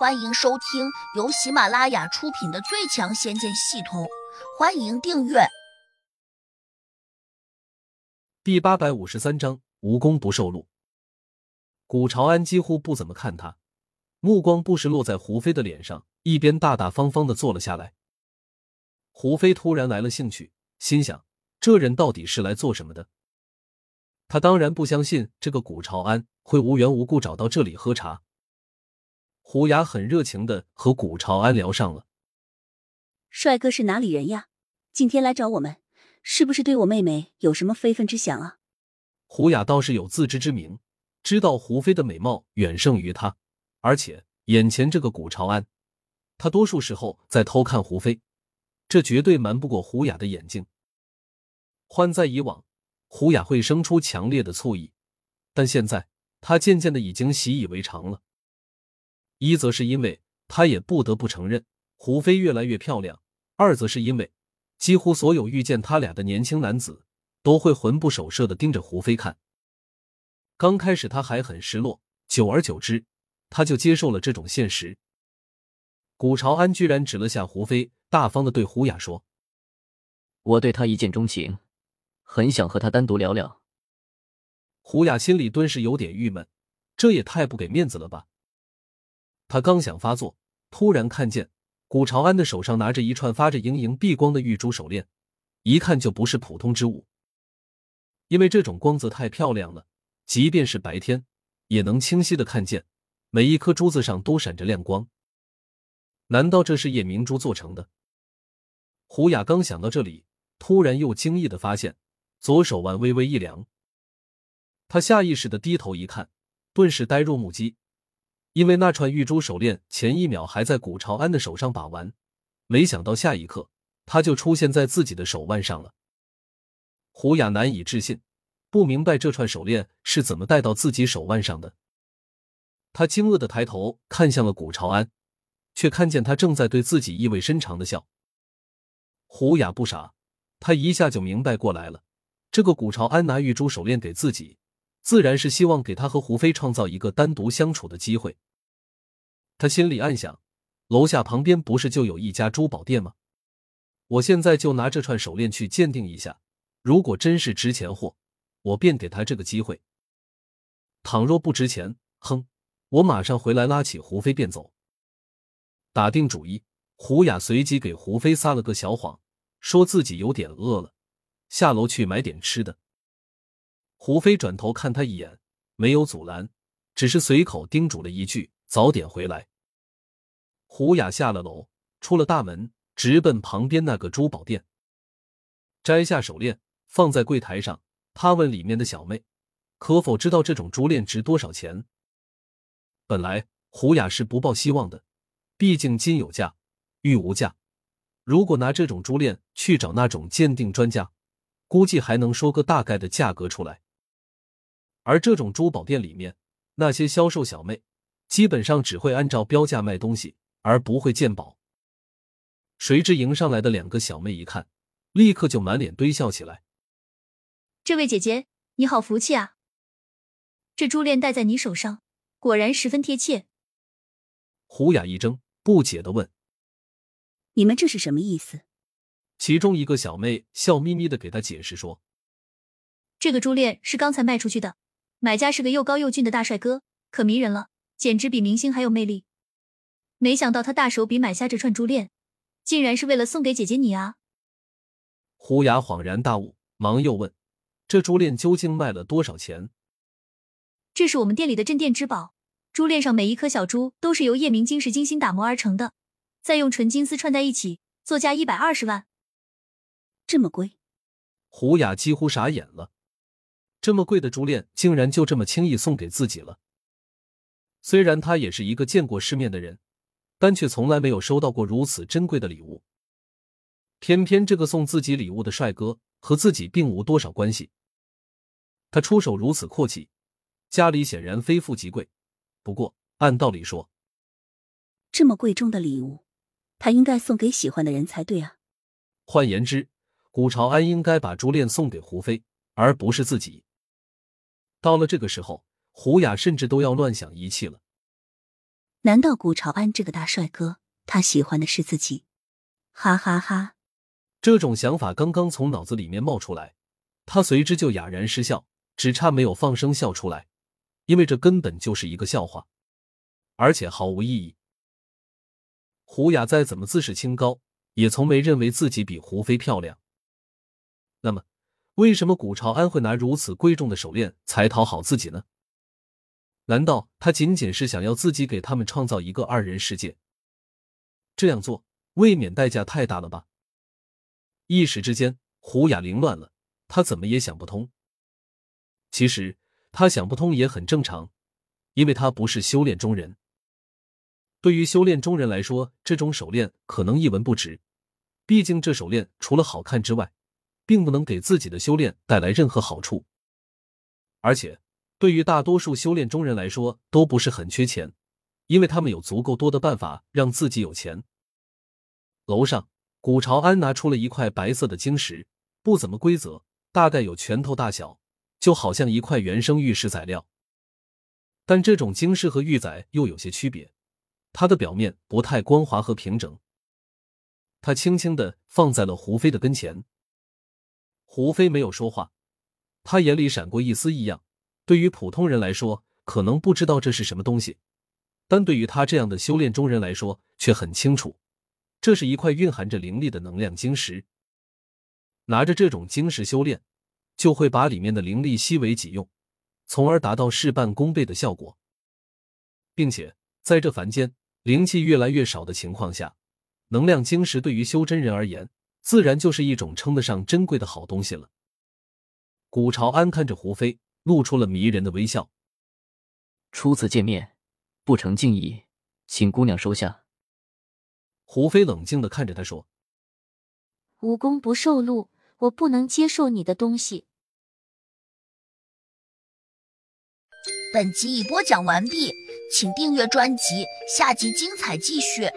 欢迎收听由喜马拉雅出品的《最强仙剑系统》，欢迎订阅。第八百五十三章：无功不受禄。古朝安几乎不怎么看他，目光不时落在胡飞的脸上，一边大大方方的坐了下来。胡飞突然来了兴趣，心想：这人到底是来做什么的？他当然不相信这个古朝安会无缘无故找到这里喝茶。胡雅很热情的和古朝安聊上了。帅哥是哪里人呀？今天来找我们，是不是对我妹妹有什么非分之想啊？胡雅倒是有自知之明，知道胡飞的美貌远胜于他，而且眼前这个古朝安，他多数时候在偷看胡飞，这绝对瞒不过胡雅的眼睛。换在以往，胡雅会生出强烈的醋意，但现在他渐渐的已经习以为常了。一则是因为他也不得不承认胡飞越来越漂亮，二则是因为几乎所有遇见他俩的年轻男子都会魂不守舍的盯着胡飞看。刚开始他还很失落，久而久之，他就接受了这种现实。古朝安居然指了下胡飞，大方的对胡雅说：“我对他一见钟情，很想和他单独聊聊。”胡雅心里顿时有点郁闷，这也太不给面子了吧。他刚想发作，突然看见古朝安的手上拿着一串发着莹莹碧光的玉珠手链，一看就不是普通之物。因为这种光泽太漂亮了，即便是白天也能清晰的看见，每一颗珠子上都闪着亮光。难道这是夜明珠做成的？胡雅刚想到这里，突然又惊异的发现左手腕微微一凉，他下意识的低头一看，顿时呆若木鸡。因为那串玉珠手链前一秒还在古朝安的手上把玩，没想到下一刻他就出现在自己的手腕上了。胡雅难以置信，不明白这串手链是怎么戴到自己手腕上的。他惊愕的抬头看向了古朝安，却看见他正在对自己意味深长的笑。胡雅不傻，他一下就明白过来了，这个古朝安拿玉珠手链给自己。自然是希望给他和胡飞创造一个单独相处的机会。他心里暗想：楼下旁边不是就有一家珠宝店吗？我现在就拿这串手链去鉴定一下，如果真是值钱货，我便给他这个机会；倘若不值钱，哼，我马上回来拉起胡飞便走。打定主意，胡雅随即给胡飞撒了个小谎，说自己有点饿了，下楼去买点吃的。胡飞转头看他一眼，没有阻拦，只是随口叮嘱了一句：“早点回来。”胡雅下了楼，出了大门，直奔旁边那个珠宝店，摘下手链放在柜台上。他问里面的小妹：“可否知道这种珠链值多少钱？”本来胡雅是不抱希望的，毕竟金有价，玉无价。如果拿这种珠链去找那种鉴定专家，估计还能说个大概的价格出来。而这种珠宝店里面，那些销售小妹基本上只会按照标价卖东西，而不会鉴宝。谁知迎上来的两个小妹一看，立刻就满脸堆笑起来。这位姐姐，你好福气啊！这珠链戴在你手上，果然十分贴切。胡雅一怔，不解的问：“你们这是什么意思？”其中一个小妹笑眯眯的给他解释说：“这个珠链是刚才卖出去的。”买家是个又高又俊的大帅哥，可迷人了，简直比明星还有魅力。没想到他大手笔买下这串珠链，竟然是为了送给姐姐你啊！胡雅恍然大悟，忙又问：“这珠链究竟卖了多少钱？”这是我们店里的镇店之宝，珠链上每一颗小珠都是由夜明晶石精心打磨而成的，再用纯金丝串在一起，作价一百二十万。这么贵？胡雅几乎傻眼了。这么贵的珠链，竟然就这么轻易送给自己了。虽然他也是一个见过世面的人，但却从来没有收到过如此珍贵的礼物。偏偏这个送自己礼物的帅哥和自己并无多少关系，他出手如此阔气，家里显然非富即贵。不过按道理说，这么贵重的礼物，他应该送给喜欢的人才对啊。换言之，古朝安应该把珠链送给胡飞，而不是自己。到了这个时候，胡雅甚至都要乱想一气了。难道古朝安这个大帅哥，他喜欢的是自己？哈哈哈！这种想法刚刚从脑子里面冒出来，他随之就哑然失笑，只差没有放声笑出来，因为这根本就是一个笑话，而且毫无意义。胡雅再怎么自视清高，也从没认为自己比胡飞漂亮。那么，为什么古朝安会拿如此贵重的手链才讨好自己呢？难道他仅仅是想要自己给他们创造一个二人世界？这样做未免代价太大了吧？一时之间，胡雅凌乱了，他怎么也想不通。其实他想不通也很正常，因为他不是修炼中人。对于修炼中人来说，这种手链可能一文不值。毕竟这手链除了好看之外，并不能给自己的修炼带来任何好处，而且。对于大多数修炼中人来说，都不是很缺钱，因为他们有足够多的办法让自己有钱。楼上，古朝安拿出了一块白色的晶石，不怎么规则，大概有拳头大小，就好像一块原生玉石材料。但这种晶石和玉仔又有些区别，它的表面不太光滑和平整。他轻轻的放在了胡飞的跟前，胡飞没有说话，他眼里闪过一丝异样。对于普通人来说，可能不知道这是什么东西，但对于他这样的修炼中人来说，却很清楚，这是一块蕴含着灵力的能量晶石。拿着这种晶石修炼，就会把里面的灵力吸为己用，从而达到事半功倍的效果。并且在这凡间灵气越来越少的情况下，能量晶石对于修真人而言，自然就是一种称得上珍贵的好东西了。古朝安看着胡飞。露出了迷人的微笑。初次见面，不成敬意，请姑娘收下。胡飞冷静的看着他说：“无功不受禄，我不能接受你的东西。”本集已播讲完毕，请订阅专辑，下集精彩继续。